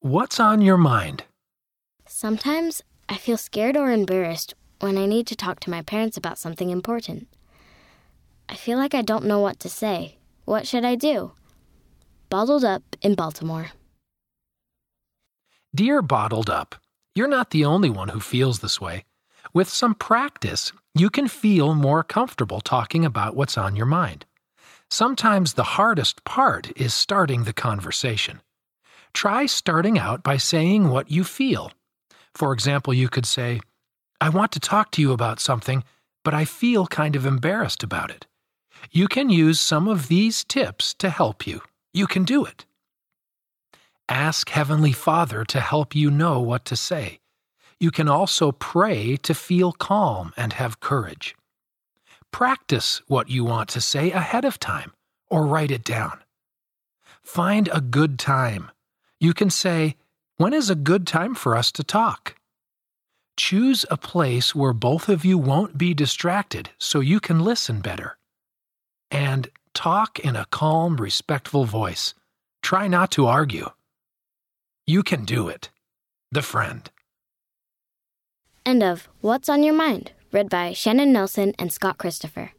What's on your mind? Sometimes I feel scared or embarrassed when I need to talk to my parents about something important. I feel like I don't know what to say. What should I do? Bottled Up in Baltimore. Dear Bottled Up, you're not the only one who feels this way. With some practice, you can feel more comfortable talking about what's on your mind. Sometimes the hardest part is starting the conversation. Try starting out by saying what you feel. For example, you could say, I want to talk to you about something, but I feel kind of embarrassed about it. You can use some of these tips to help you. You can do it. Ask Heavenly Father to help you know what to say. You can also pray to feel calm and have courage. Practice what you want to say ahead of time or write it down. Find a good time. You can say, When is a good time for us to talk? Choose a place where both of you won't be distracted so you can listen better. And talk in a calm, respectful voice. Try not to argue. You can do it. The Friend. End of What's on Your Mind, read by Shannon Nelson and Scott Christopher.